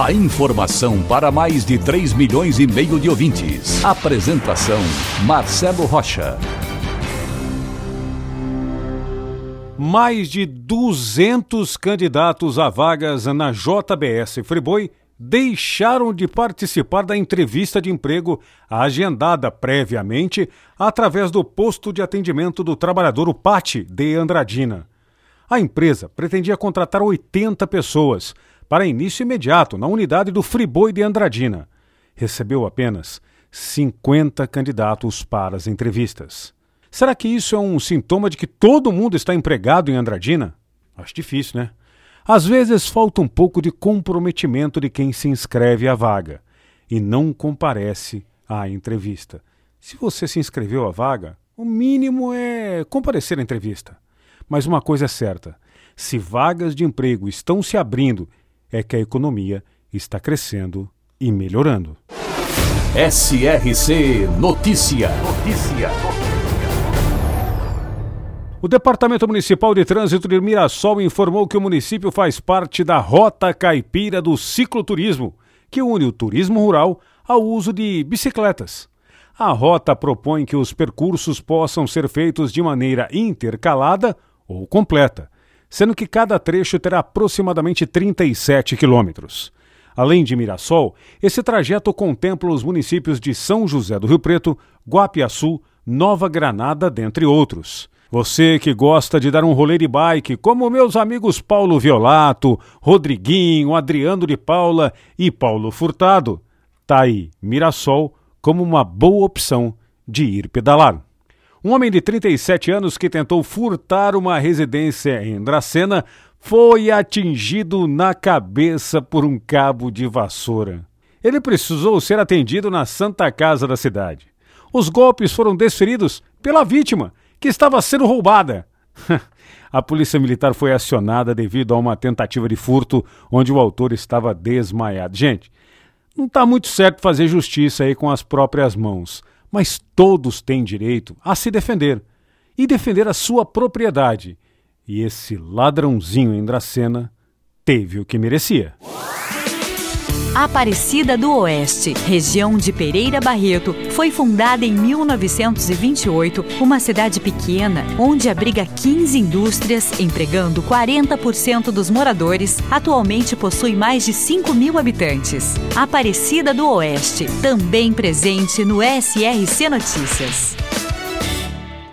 A informação para mais de 3 milhões e meio de ouvintes. Apresentação Marcelo Rocha. Mais de 200 candidatos a vagas na JBS Friboi deixaram de participar da entrevista de emprego agendada previamente através do posto de atendimento do trabalhador o PAT de Andradina. A empresa pretendia contratar 80 pessoas para início imediato na unidade do Friboi de Andradina. Recebeu apenas 50 candidatos para as entrevistas. Será que isso é um sintoma de que todo mundo está empregado em Andradina? Acho difícil, né? Às vezes falta um pouco de comprometimento de quem se inscreve à vaga e não comparece à entrevista. Se você se inscreveu à vaga, o mínimo é comparecer à entrevista. Mas uma coisa é certa: se vagas de emprego estão se abrindo, é que a economia está crescendo e melhorando. SRC Notícia. Notícia. O Departamento Municipal de Trânsito de Mirassol informou que o município faz parte da Rota Caipira do Cicloturismo, que une o turismo rural ao uso de bicicletas. A rota propõe que os percursos possam ser feitos de maneira intercalada ou completa, sendo que cada trecho terá aproximadamente 37 quilômetros. Além de Mirassol, esse trajeto contempla os municípios de São José do Rio Preto, Guapiaçu, Nova Granada, dentre outros. Você que gosta de dar um rolê de bike, como meus amigos Paulo Violato, Rodriguinho, Adriano de Paula e Paulo Furtado, tá aí Mirassol como uma boa opção de ir pedalar. Um homem de 37 anos que tentou furtar uma residência em Dracena foi atingido na cabeça por um cabo de vassoura. Ele precisou ser atendido na Santa Casa da cidade. Os golpes foram desferidos pela vítima, que estava sendo roubada. a polícia militar foi acionada devido a uma tentativa de furto onde o autor estava desmaiado. Gente, não está muito certo fazer justiça aí com as próprias mãos, mas todos têm direito a se defender e defender a sua propriedade. E esse ladrãozinho em Dracena teve o que merecia. Aparecida do Oeste, região de Pereira Barreto, foi fundada em 1928, uma cidade pequena onde abriga 15 indústrias, empregando 40% dos moradores. Atualmente possui mais de 5 mil habitantes. Aparecida do Oeste, também presente no SRC Notícias.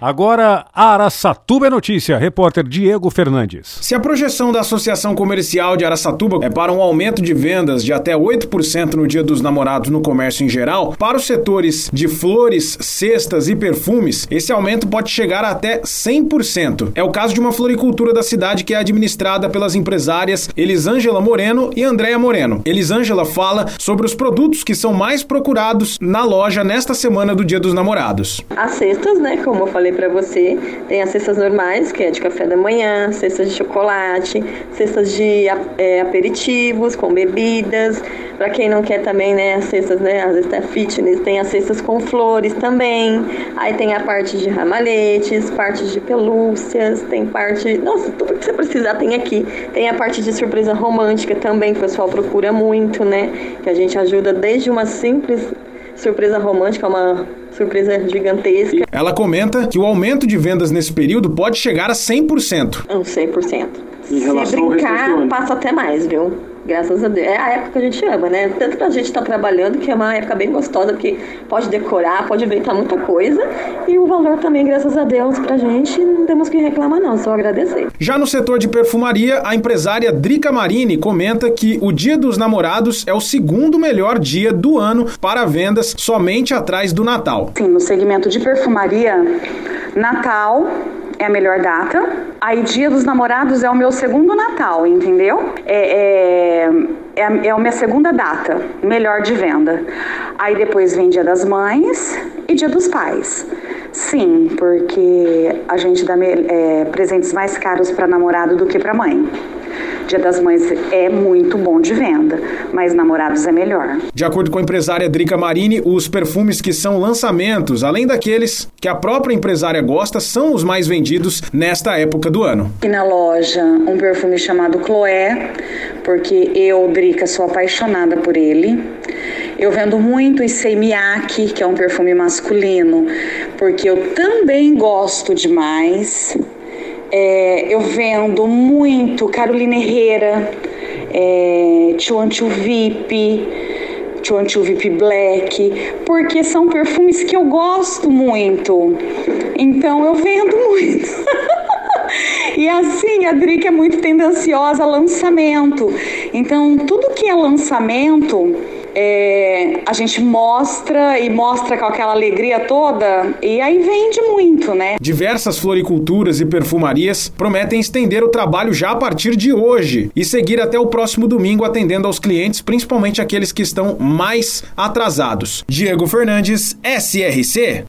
Agora, Araçatuba é notícia. Repórter Diego Fernandes. Se a projeção da Associação Comercial de Araçatuba é para um aumento de vendas de até 8% no Dia dos Namorados no comércio em geral, para os setores de flores, cestas e perfumes, esse aumento pode chegar a até 100%. É o caso de uma floricultura da cidade que é administrada pelas empresárias Elisângela Moreno e Andréa Moreno. Elisângela fala sobre os produtos que são mais procurados na loja nesta semana do Dia dos Namorados. As cestas, né, como eu falei falei para você, tem as cestas normais, que é de café da manhã, cestas de chocolate, cestas de é, aperitivos com bebidas. Para quem não quer também, né, as cestas, né, às vezes fitness, tem as cestas com flores também. Aí tem a parte de ramalhetes, parte de pelúcias, tem parte, nossa, tudo que você precisar tem aqui. Tem a parte de surpresa romântica também, que o pessoal procura muito, né? Que a gente ajuda desde uma simples surpresa romântica, uma surpresa gigantesca. Ela comenta que o aumento de vendas nesse período pode chegar a 100%. Um 100%. Se brincar, passa até mais, viu? Graças a Deus. É a época que a gente ama, né? Tanto pra gente estar tá trabalhando, que é uma época bem gostosa, porque pode decorar, pode inventar muita coisa. E o valor também, graças a Deus, pra gente, não temos que reclamar, não, só agradecer. Já no setor de perfumaria, a empresária Drica Marini comenta que o Dia dos Namorados é o segundo melhor dia do ano para vendas somente atrás do Natal. Sim, no segmento de perfumaria, Natal é a melhor data. Aí, Dia dos Namorados é o meu segundo Natal, entendeu? É, é, é, é a minha segunda data, melhor de venda. Aí depois vem Dia das Mães e Dia dos Pais. Sim, porque a gente dá é, presentes mais caros para namorado do que para mãe. Dia das Mães é muito bom de venda, mas namorados é melhor. De acordo com a empresária Drica Marini, os perfumes que são lançamentos, além daqueles que a própria empresária gosta, são os mais vendidos nesta época do ano. E na loja, um perfume chamado Chloé, porque eu, Drica, sou apaixonada por ele. Eu vendo muito Issei Miyake, que é um perfume masculino, porque eu também gosto demais. É, eu vendo muito Carolina Herrera, é, Chuan Chu VIP, Chu VIP Black, porque são perfumes que eu gosto muito. Então eu vendo muito. e assim, a Drica é muito tendenciosa lançamento. Então, tudo que é lançamento, é, a gente mostra e mostra com aquela alegria toda e aí vende muito, né? Diversas floriculturas e perfumarias prometem estender o trabalho já a partir de hoje e seguir até o próximo domingo atendendo aos clientes, principalmente aqueles que estão mais atrasados. Diego Fernandes, SRC.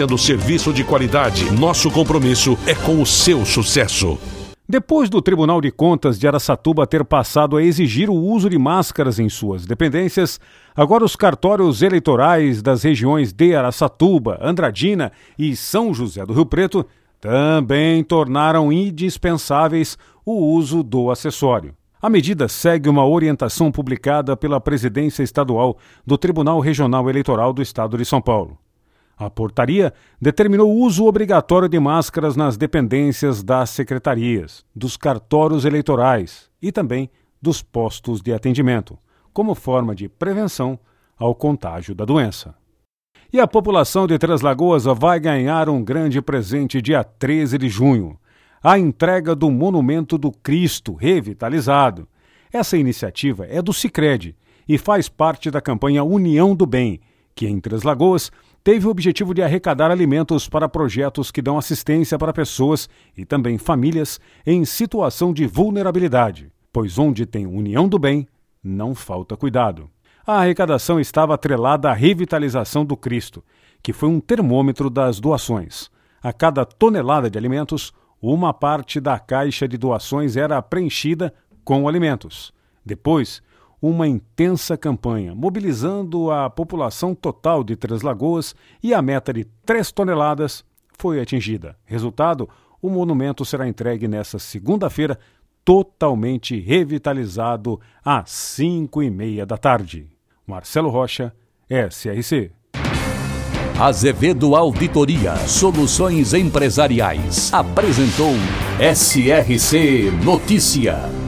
oferecendo serviço de qualidade. Nosso compromisso é com o seu sucesso. Depois do Tribunal de Contas de Araçatuba ter passado a exigir o uso de máscaras em suas dependências, agora os cartórios eleitorais das regiões de Araçatuba, Andradina e São José do Rio Preto também tornaram indispensáveis o uso do acessório. A medida segue uma orientação publicada pela Presidência Estadual do Tribunal Regional Eleitoral do Estado de São Paulo. A portaria determinou o uso obrigatório de máscaras nas dependências das secretarias, dos cartórios eleitorais e também dos postos de atendimento, como forma de prevenção ao contágio da doença. E a população de Três Lagoas vai ganhar um grande presente dia 13 de junho: a entrega do Monumento do Cristo revitalizado. Essa iniciativa é do Sicredi e faz parte da campanha União do Bem, que em Três Lagoas teve o objetivo de arrecadar alimentos para projetos que dão assistência para pessoas e também famílias em situação de vulnerabilidade, pois onde tem união do bem, não falta cuidado. A arrecadação estava atrelada à revitalização do Cristo, que foi um termômetro das doações. A cada tonelada de alimentos, uma parte da caixa de doações era preenchida com alimentos. Depois, uma intensa campanha, mobilizando a população total de Três Lagoas e a meta de 3 toneladas foi atingida. Resultado: o monumento será entregue nesta segunda-feira, totalmente revitalizado às 5 e meia da tarde. Marcelo Rocha, SRC. Azevedo Auditoria Soluções Empresariais apresentou SRC Notícia.